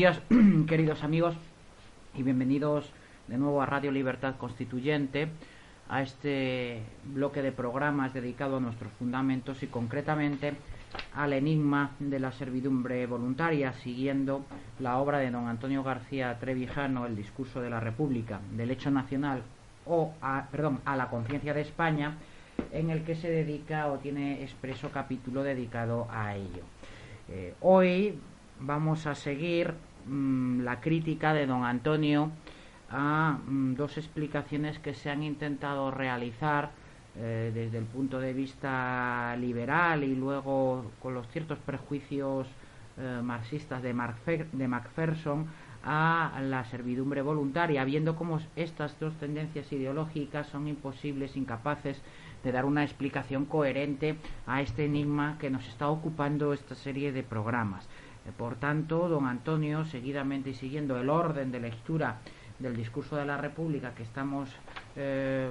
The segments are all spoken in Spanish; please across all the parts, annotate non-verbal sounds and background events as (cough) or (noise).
Días, (clears throat) queridos amigos, y bienvenidos de nuevo a Radio Libertad Constituyente, a este bloque de programas dedicado a nuestros fundamentos y concretamente al enigma de la servidumbre voluntaria, siguiendo la obra de don Antonio García Trevijano, El discurso de la República, del hecho nacional o a, perdón, a la conciencia de España, en el que se dedica o tiene expreso capítulo dedicado a ello. Eh, hoy vamos a seguir mmm, la crítica de don Antonio a mmm, dos explicaciones que se han intentado realizar eh, desde el punto de vista liberal y luego con los ciertos prejuicios eh, marxistas de, de Macpherson a la servidumbre voluntaria, viendo cómo estas dos tendencias ideológicas son imposibles, incapaces de dar una explicación coherente a este enigma que nos está ocupando esta serie de programas. Eh, por tanto, don Antonio, seguidamente y siguiendo el orden de lectura del discurso de la República que estamos eh,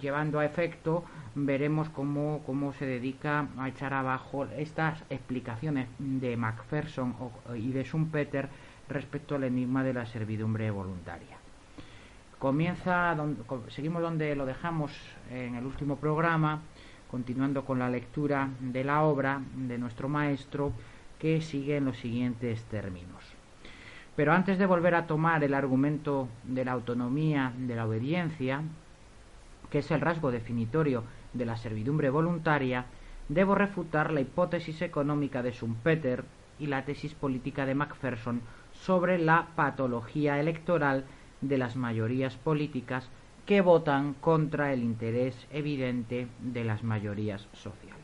llevando a efecto, veremos cómo, cómo, se dedica a echar abajo estas explicaciones de Macpherson y de Schumpeter respecto al enigma de la servidumbre voluntaria. Comienza, donde, seguimos donde lo dejamos en el último programa, continuando con la lectura de la obra de nuestro maestro, que sigue en los siguientes términos. Pero antes de volver a tomar el argumento de la autonomía de la obediencia, que es el rasgo definitorio de la servidumbre voluntaria, debo refutar la hipótesis económica de Schumpeter y la tesis política de Macpherson sobre la patología electoral de las mayorías políticas que votan contra el interés evidente de las mayorías sociales.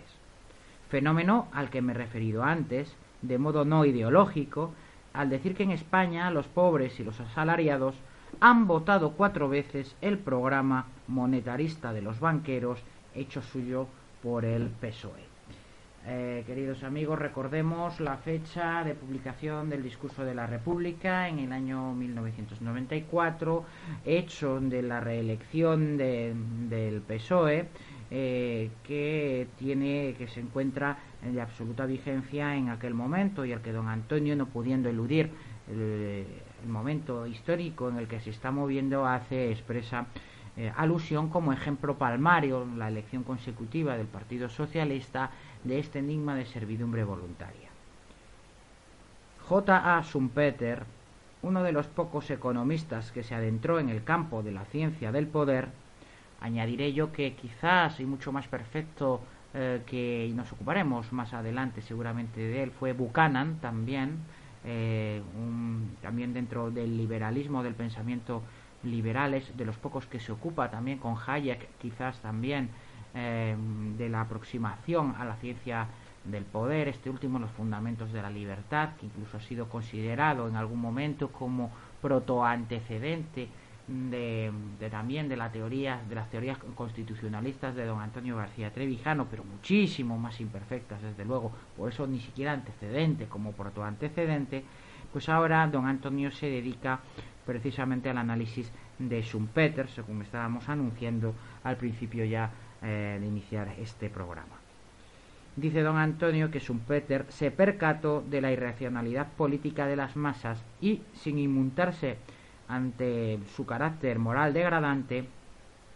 Fenómeno al que me he referido antes, de modo no ideológico, al decir que en España los pobres y los asalariados han votado cuatro veces el programa monetarista de los banqueros hecho suyo por el PSOE. Eh, queridos amigos, recordemos la fecha de publicación del discurso de la República en el año 1994, hecho de la reelección de, del PSOE, eh, que tiene que se encuentra de absoluta vigencia en aquel momento y al que don Antonio, no pudiendo eludir el, momento histórico en el que se está moviendo, hace expresa eh, alusión como ejemplo palmario la elección consecutiva del Partido Socialista de este enigma de servidumbre voluntaria. J. A. Schumpeter, uno de los pocos economistas que se adentró en el campo de la ciencia del poder, añadiré yo que quizás y mucho más perfecto eh, que nos ocuparemos más adelante seguramente de él fue Buchanan también, eh, también dentro del liberalismo del pensamiento liberales, de los pocos que se ocupa también con Hayek, quizás también eh, de la aproximación a la ciencia del poder, este último los fundamentos de la libertad, que incluso ha sido considerado en algún momento como protoantecedente de, también de la teoría, de las teorías constitucionalistas de don Antonio García Trevijano, pero muchísimo más imperfectas desde luego, por eso ni siquiera antecedente como protoantecedente, pues ahora don Antonio se dedica precisamente al análisis de Schumpeter, según estábamos anunciando al principio ya eh, de iniciar este programa. Dice don Antonio que Schumpeter se percató de la irracionalidad política de las masas y, sin inmutarse ante su carácter moral degradante,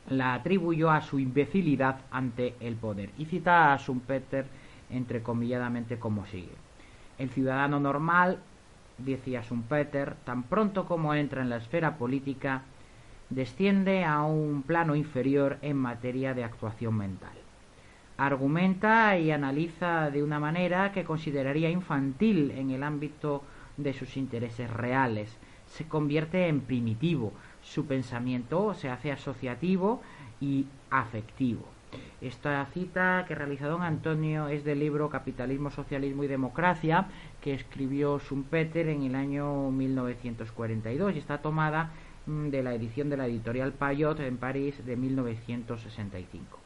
la atribuyó a su imbecilidad ante el poder. Y cita a Schumpeter entrecomilladamente como sigue. El ciudadano normal decía Schumpeter, tan pronto como entra en la esfera política, desciende a un plano inferior en materia de actuación mental. argumenta y analiza de una manera que consideraría infantil en el ámbito de sus intereses reales. Se convierte en primitivo. Su pensamiento se hace asociativo y afectivo. Esta cita que realizó don Antonio es del libro Capitalismo, Socialismo y Democracia que escribió Schumpeter en el año 1942 y está tomada mm, de la edición de la editorial Payot en París de 1965.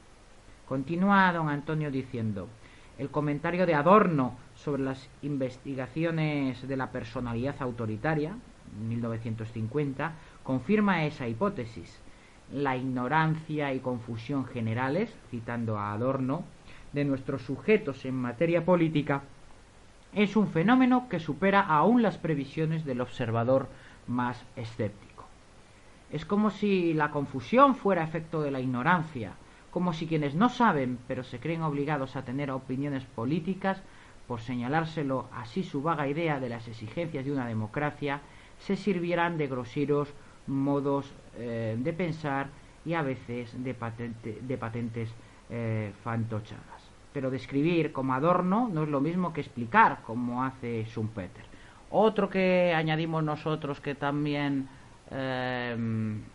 Continúa don Antonio diciendo, el comentario de Adorno sobre las investigaciones de la personalidad autoritaria, 1950, confirma esa hipótesis. La ignorancia y confusión generales, citando a Adorno, de nuestros sujetos en materia política, es un fenómeno que supera aún las previsiones del observador más escéptico. Es como si la confusión fuera efecto de la ignorancia, como si quienes no saben, pero se creen obligados a tener opiniones políticas, por señalárselo así su vaga idea de las exigencias de una democracia, se sirvieran de groseros modos eh, de pensar y a veces de, de patentes eh, fantochadas. Pero describir como adorno no es lo mismo que explicar, como hace Schumpeter. Otro que añadimos nosotros que también eh,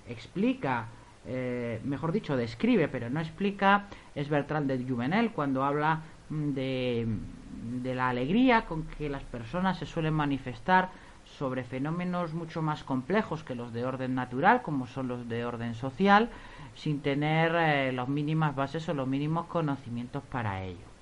explica eh, mejor dicho, describe, pero no explica, es Bertrand de Juvenel cuando habla mm, de la alegría con que las personas se suelen manifestar sobre fenómenos mucho más complejos que los de orden natural, como son los de orden social, sin tener eh, las mínimas bases o los mínimos conocimientos para ello.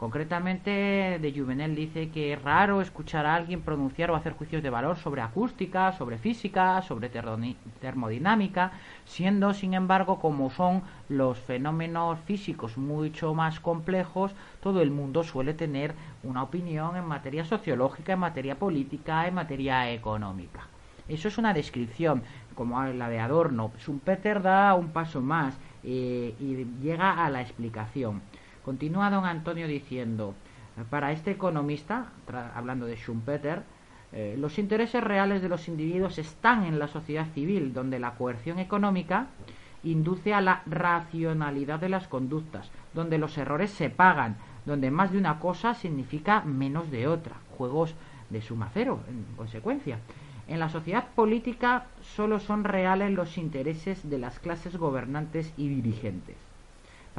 Concretamente, de Juvenel dice que es raro escuchar a alguien pronunciar o hacer juicios de valor sobre acústica, sobre física, sobre termodinámica, siendo, sin embargo, como son los fenómenos físicos mucho más complejos, todo el mundo suele tener una opinión en materia sociológica, en materia política, en materia económica. Eso es una descripción, como la de Adorno. Schumpeter da un paso más eh, y llega a la explicación. Continúa don Antonio diciendo, para este economista, hablando de Schumpeter, eh, los intereses reales de los individuos están en la sociedad civil, donde la coerción económica induce a la racionalidad de las conductas, donde los errores se pagan, donde más de una cosa significa menos de otra, juegos de suma cero, en consecuencia. En la sociedad política solo son reales los intereses de las clases gobernantes y dirigentes.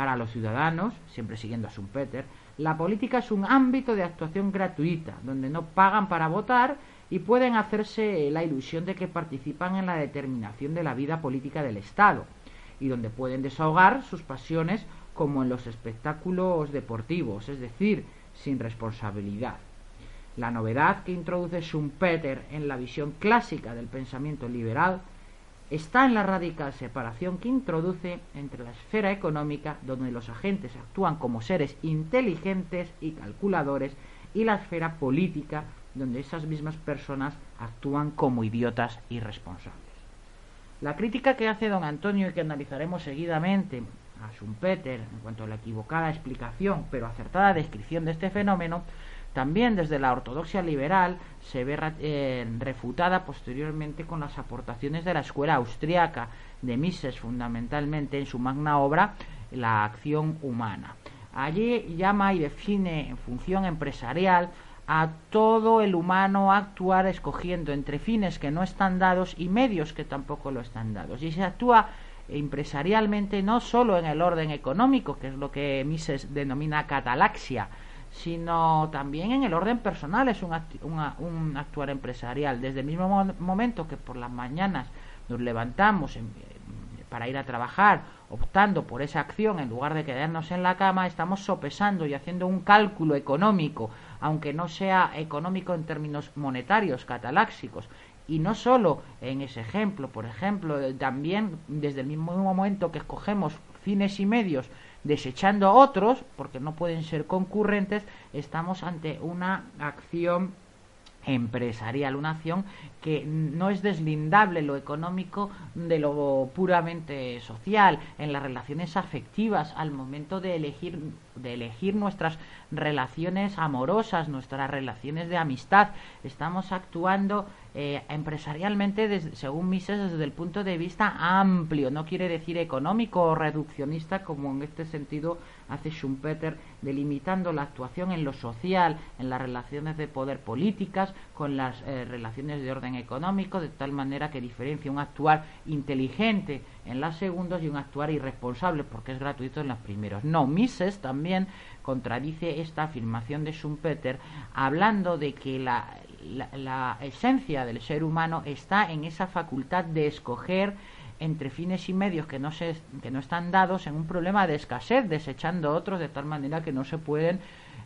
Para los ciudadanos, siempre siguiendo a Schumpeter, la política es un ámbito de actuación gratuita, donde no pagan para votar y pueden hacerse la ilusión de que participan en la determinación de la vida política del Estado, y donde pueden desahogar sus pasiones como en los espectáculos deportivos, es decir, sin responsabilidad. La novedad que introduce Schumpeter en la visión clásica del pensamiento liberal está en la radical separación que introduce entre la esfera económica, donde los agentes actúan como seres inteligentes y calculadores, y la esfera política, donde esas mismas personas actúan como idiotas irresponsables. La crítica que hace don Antonio y que analizaremos seguidamente a Schumpeter en cuanto a la equivocada explicación pero acertada descripción de este fenómeno también desde la ortodoxia liberal se ve eh, refutada posteriormente con las aportaciones de la escuela austriaca de Mises, fundamentalmente en su magna obra La acción humana. Allí llama y define en función empresarial a todo el humano actuar escogiendo entre fines que no están dados y medios que tampoco lo están dados. Y se actúa empresarialmente no solo en el orden económico, que es lo que Mises denomina catalaxia, sino también en el orden personal es un, un actuar empresarial. Desde el mismo momento que por las mañanas nos levantamos para ir a trabajar, optando por esa acción en lugar de quedarnos en la cama, estamos sopesando y haciendo un cálculo económico, aunque no sea económico en términos monetarios, cataláxicos. Y no solo en ese ejemplo, por ejemplo, también desde el mismo momento que escogemos fines y medios desechando a otros, porque no pueden ser concurrentes, estamos ante una acción empresarial, una acción que no es deslindable lo económico de lo puramente social, en las relaciones afectivas, al momento de elegir, de elegir nuestras relaciones amorosas, nuestras relaciones de amistad, estamos actuando eh, empresarialmente, según Mises, desde el punto de vista amplio, no quiere decir económico o reduccionista, como en este sentido hace Schumpeter, delimitando la actuación en lo social, en las relaciones de poder políticas, con las eh, relaciones de orden económico, de tal manera que diferencia un actuar inteligente en las segundas y un actuar irresponsable, porque es gratuito en las primeros. No, Mises también contradice esta afirmación de Schumpeter, hablando de que la, la, esencia del ser humano está en esa facultad de escoger entre fines y medios que no, se, que no están dados en un problema de escasez, desechando otros de tal manera que no se pueden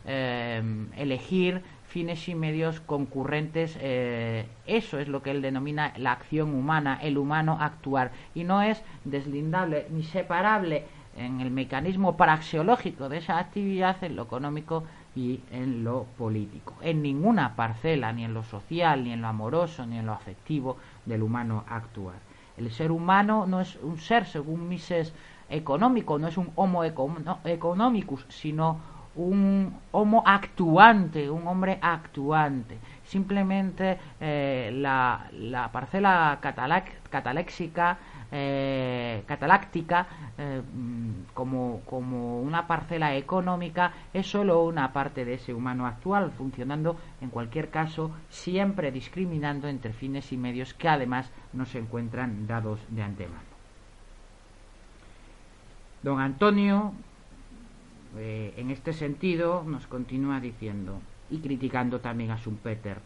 eh, elegir fines y medios concurrentes. Eh, eso es lo que él denomina la acción humana, el humano actuar, y no es deslindable ni separable en el mecanismo praxeológico de esa actividad en lo económico y en lo político. En ninguna parcela, ni en lo social, ni en lo amoroso, ni en lo afectivo del humano actuar. El ser humano no es un ser, según Mises, económico, no es un homo economicus, sino un homo actuante, un hombre actuante. Simplemente eh, la, la, parcela cataléxica eh, cataláctica eh, como, como una parcela económica es solo una parte de ese humano actual, funcionando en cualquier caso siempre discriminando entre fines y medios que además no se encuentran dados de antemano. Don Antonio, eh, en este sentido, nos continúa diciendo y criticando también a Schumpeter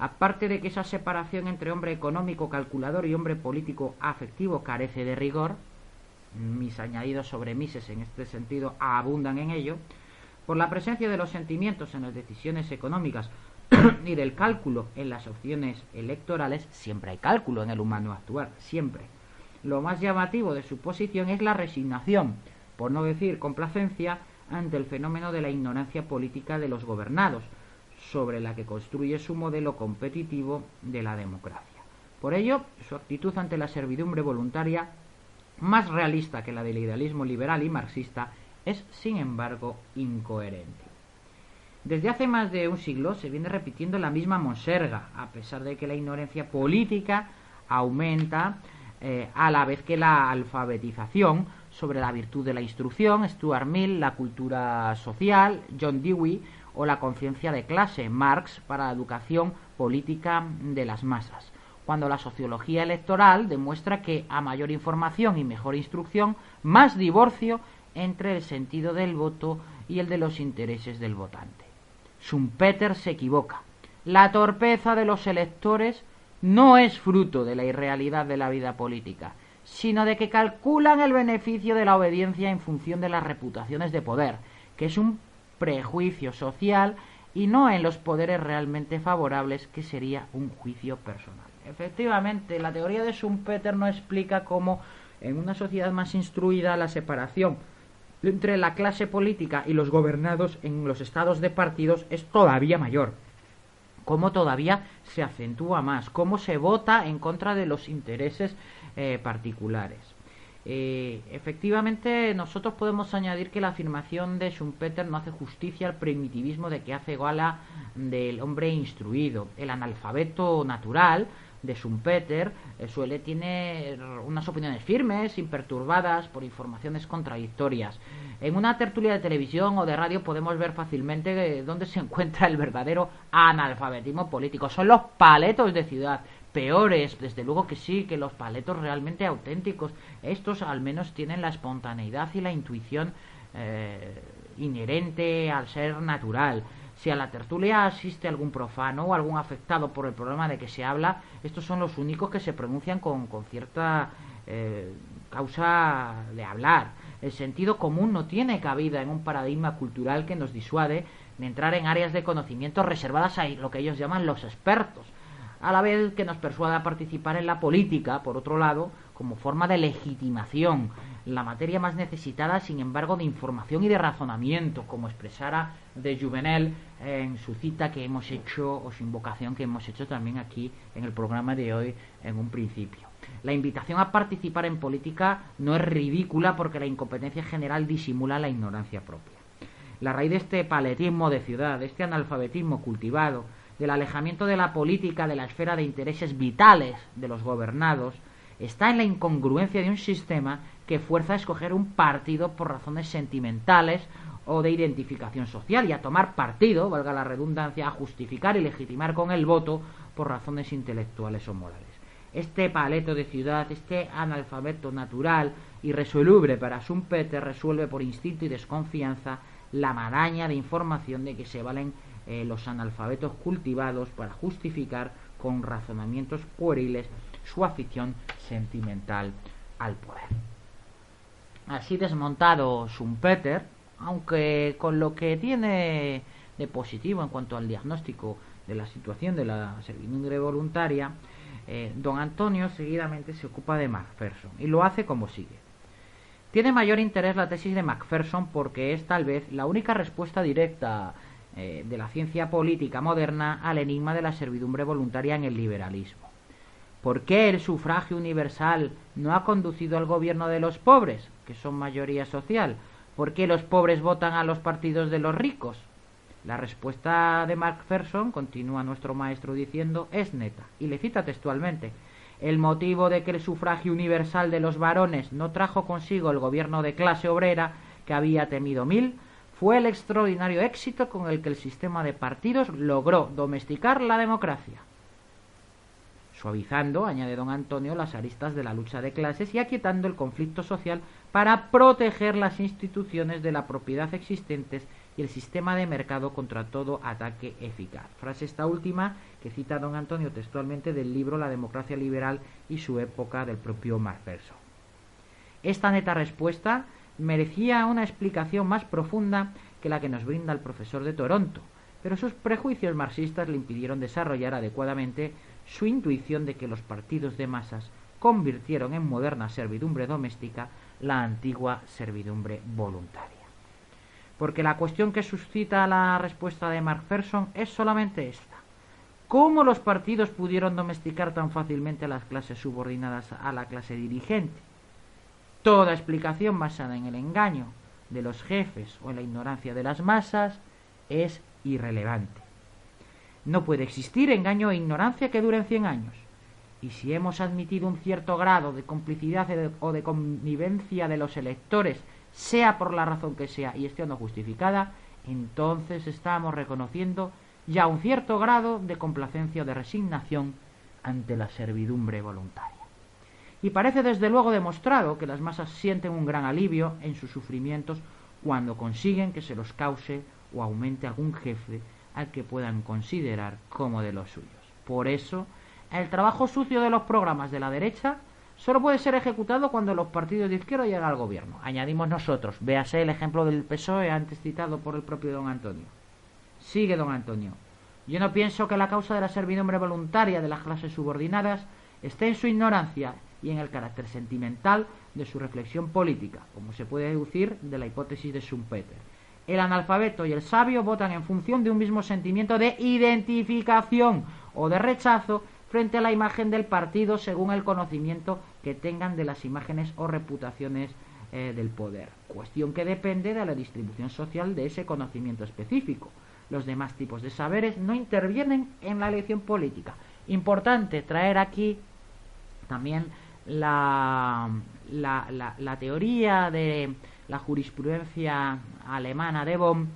Aparte de que esa separación entre hombre económico calculador y hombre político afectivo carece de rigor, mis añadidos sobre Mises en este sentido abundan en ello, por la presencia de los sentimientos en las decisiones económicas (coughs) y del cálculo en las opciones electorales, siempre hay cálculo en el humano actuar, siempre. Lo más llamativo de su posición es la resignación, por no decir complacencia, ante el fenómeno de la ignorancia política de los gobernados, sobre la que construye su modelo competitivo de la democracia. Por ello, su actitud ante la servidumbre voluntaria, más realista que la del idealismo liberal y marxista, es, sin embargo, incoherente. Desde hace más de un siglo se viene repitiendo la misma monserga, a pesar de que la ignorancia política aumenta eh, a la vez que la alfabetización sobre la virtud de la instrucción, Stuart Mill, la cultura social, John Dewey, o la conciencia de clase, Marx, para la educación política de las masas, cuando la sociología electoral demuestra que a mayor información y mejor instrucción, más divorcio entre el sentido del voto y el de los intereses del votante. Schumpeter se equivoca. La torpeza de los electores no es fruto de la irrealidad de la vida política, sino de que calculan el beneficio de la obediencia en función de las reputaciones de poder, que es un prejuicio social y no en los poderes realmente favorables que sería un juicio personal. Efectivamente, la teoría de Schumpeter no explica cómo en una sociedad más instruida la separación entre la clase política y los gobernados en los estados de partidos es todavía mayor, cómo todavía se acentúa más, cómo se vota en contra de los intereses eh, particulares. Eh, efectivamente, nosotros podemos añadir que la afirmación de Schumpeter no hace justicia al primitivismo de que hace gala del hombre instruido. El analfabeto natural de Schumpeter eh, suele tener unas opiniones firmes, imperturbadas por informaciones contradictorias. En una tertulia de televisión o de radio podemos ver fácilmente eh, dónde se (laughs) encuentra el verdadero analfabetismo político. Son los paletos de ciudad peores, desde luego que sí, que los paletos realmente auténticos. Estos al menos tienen la espontaneidad y la intuición eh, inherente al ser natural. Si a la tertulia asiste algún profano o algún afectado por el problema de que se habla, estos son los únicos que se pronuncian con, con cierta eh, causa de hablar. El sentido común no tiene cabida en un paradigma cultural que nos disuade de entrar en áreas de conocimiento reservadas a lo que ellos llaman los expertos a la vez que nos persuada a participar en la política, por otro lado, como forma de legitimación, la materia más necesitada, sin embargo, de información y de razonamiento, como expresara de Juvenel en su cita que hemos hecho, o su invocación que hemos hecho también aquí en el programa de hoy en un principio. La invitación a participar en política no es ridícula porque la incompetencia general disimula la ignorancia propia. La raíz de este paletismo de ciudad, de este analfabetismo cultivado, del alejamiento de la política de la esfera de intereses vitales de los gobernados, está en la incongruencia de un sistema que fuerza a escoger un partido por razones sentimentales o de identificación social y a tomar partido, valga la redundancia, a justificar y legitimar con el voto por razones intelectuales o morales. Este paleto de ciudad, este analfabeto natural, irresoluble para Schumpeter, resuelve por instinto y desconfianza la maraña de información de que se valen eh, los analfabetos cultivados para justificar con razonamientos pueriles su afición sentimental al poder. Así desmontado Schumpeter, aunque con lo que tiene de positivo en cuanto al diagnóstico de la situación de la servidumbre voluntaria, eh, don Antonio seguidamente se ocupa de Macpherson y lo hace como sigue. Tiene mayor interés la tesis de Macpherson porque es tal vez la única respuesta directa eh, de la ciencia política moderna al enigma de la servidumbre voluntaria en el liberalismo. ¿Por qué el sufragio universal no ha conducido al gobierno de los pobres, que son mayoría social? ¿Por qué los pobres votan a los partidos de los ricos? La respuesta de Macpherson, continúa nuestro maestro diciendo, es neta, y le cita textualmente. El motivo de que el sufragio universal de los varones no trajo consigo el gobierno de clase obrera que había temido mil fue el extraordinario éxito con el que el sistema de partidos logró domesticar la democracia suavizando, añade don Antonio, las aristas de la lucha de clases y aquietando el conflicto social para proteger las instituciones de la propiedad existentes y el sistema de mercado contra todo ataque eficaz. Frase esta última que cita don Antonio textualmente del libro La democracia liberal y su época del propio Macpherson. Esta neta respuesta merecía una explicación más profunda que la que nos brinda el profesor de Toronto, pero sus prejuicios marxistas le impidieron desarrollar adecuadamente su intuición de que los partidos de masas convirtieron en moderna servidumbre doméstica la antigua servidumbre voluntaria. Porque la cuestión que suscita la respuesta de Macpherson es solamente esta. ¿Cómo los partidos pudieron domesticar tan fácilmente a las clases subordinadas a la clase dirigente? Toda explicación basada en el engaño de los jefes o en la ignorancia de las masas es irrelevante. No puede existir engaño e ignorancia que duren cien años. Y si hemos admitido un cierto grado de complicidad o de connivencia de los electores, sea por la razón que sea y esté no justificada, entonces estamos reconociendo ya un cierto grado de complacencia o de resignación ante la servidumbre voluntaria. Y parece desde luego demostrado que las masas sienten un gran alivio en sus sufrimientos cuando consiguen que se los cause o aumente algún jefe al que puedan considerar como de los suyos. Por eso, el trabajo sucio de los programas de la derecha solo puede ser ejecutado cuando los partidos de izquierda llegan al gobierno. Añadimos nosotros, véase el ejemplo del PSOE antes citado por el propio don Antonio. Sigue don Antonio. Yo no pienso que la causa de la servidumbre voluntaria de las clases subordinadas esté en su ignorancia y en el carácter sentimental de su reflexión política, como se puede deducir de la hipótesis de Schumpeter el analfabeto y el sabio votan en función de un mismo sentimiento de identificación o de rechazo frente a la imagen del partido según el conocimiento que tengan de las imágenes o reputaciones eh, del poder, cuestión que depende de la distribución social de ese conocimiento específico. Los demás tipos de saberes no intervienen en la elección política. Importante traer aquí también la, la, la teoría de la jurisprudencia alemana de Bonn,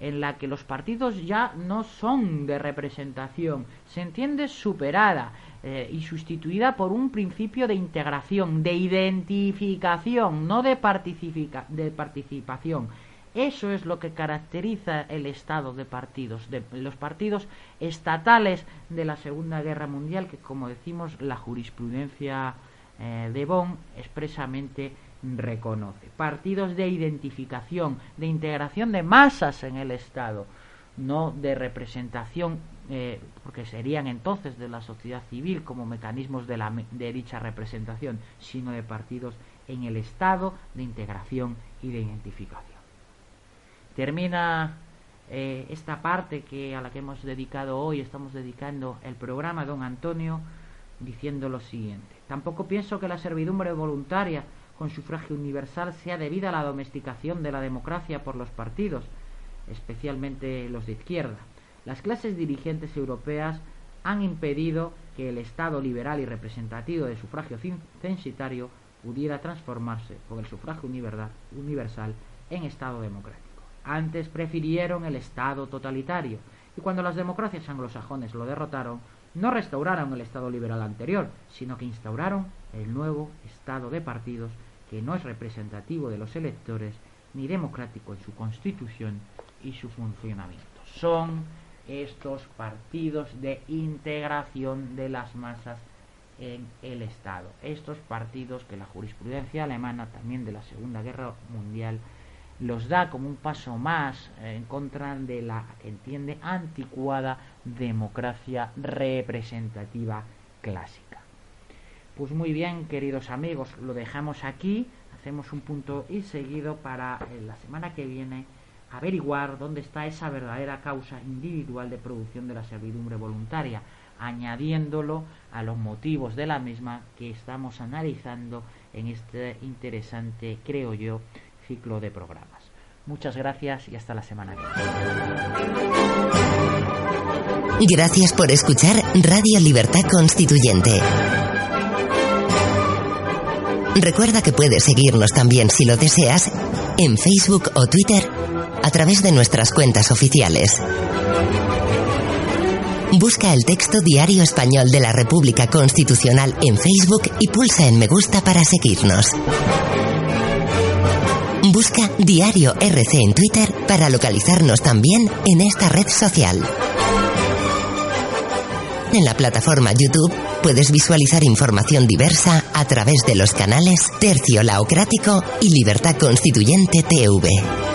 en la que los partidos ya no son de representación, se entiende superada eh, y sustituida por un principio de integración, de identificación, no de, de participación. Eso es lo que caracteriza el estado de partidos, de los partidos estatales de la Segunda Guerra Mundial, que como decimos la jurisprudencia eh, de Bonn expresamente reconoce. Partidos de identificación, de integración de masas en el Estado, no de representación, eh, porque serían entonces de la sociedad civil como mecanismos de, la, de dicha representación, sino de partidos en el Estado de integración y de identificación. Termina eh, esta parte que a la que hemos dedicado hoy, estamos dedicando el programa don Antonio, diciendo lo siguiente. Tampoco pienso que la servidumbre voluntaria con sufragio universal sea debida a la domesticación de la democracia por los partidos, especialmente los de izquierda. las clases dirigentes europeas han impedido que el Estado liberal y representativo de sufragio censitario pudiera transformarse por el sufragio universal en Estado democrático. Antes prefirieron el Estado totalitario, y cuando las democracias anglosajones lo derrotaron, no restauraron el Estado liberal anterior, sino que instauraron el nuevo Estado de partidos que no es representativo de los electores ni democrático en su constitución y su funcionamiento. Son estos partidos de integración de las masas en el Estado. Estos partidos que la jurisprudencia alemana, también de la Segunda Guerra Mundial, los da como un paso más en contra de la, entiende, anticuada democracia representativa clásica. Pues muy bien, queridos amigos, lo dejamos aquí, hacemos un punto y seguido para eh, la semana que viene averiguar dónde está esa verdadera causa individual de producción de la servidumbre voluntaria, añadiéndolo a los motivos de la misma que estamos analizando en este interesante, creo yo, ciclo de programas. Muchas gracias y hasta la semana que viene. Gracias por escuchar Radio Libertad Constituyente. Recuerda que puedes seguirnos también si lo deseas en Facebook o Twitter a través de nuestras cuentas oficiales. Busca el texto Diario Español de la República Constitucional en Facebook y pulsa en me gusta para seguirnos. Busca Diario RC en Twitter para localizarnos también en esta red social. En la plataforma YouTube puedes visualizar información diversa a través de los canales Tercio Laocrático y Libertad Constituyente TV.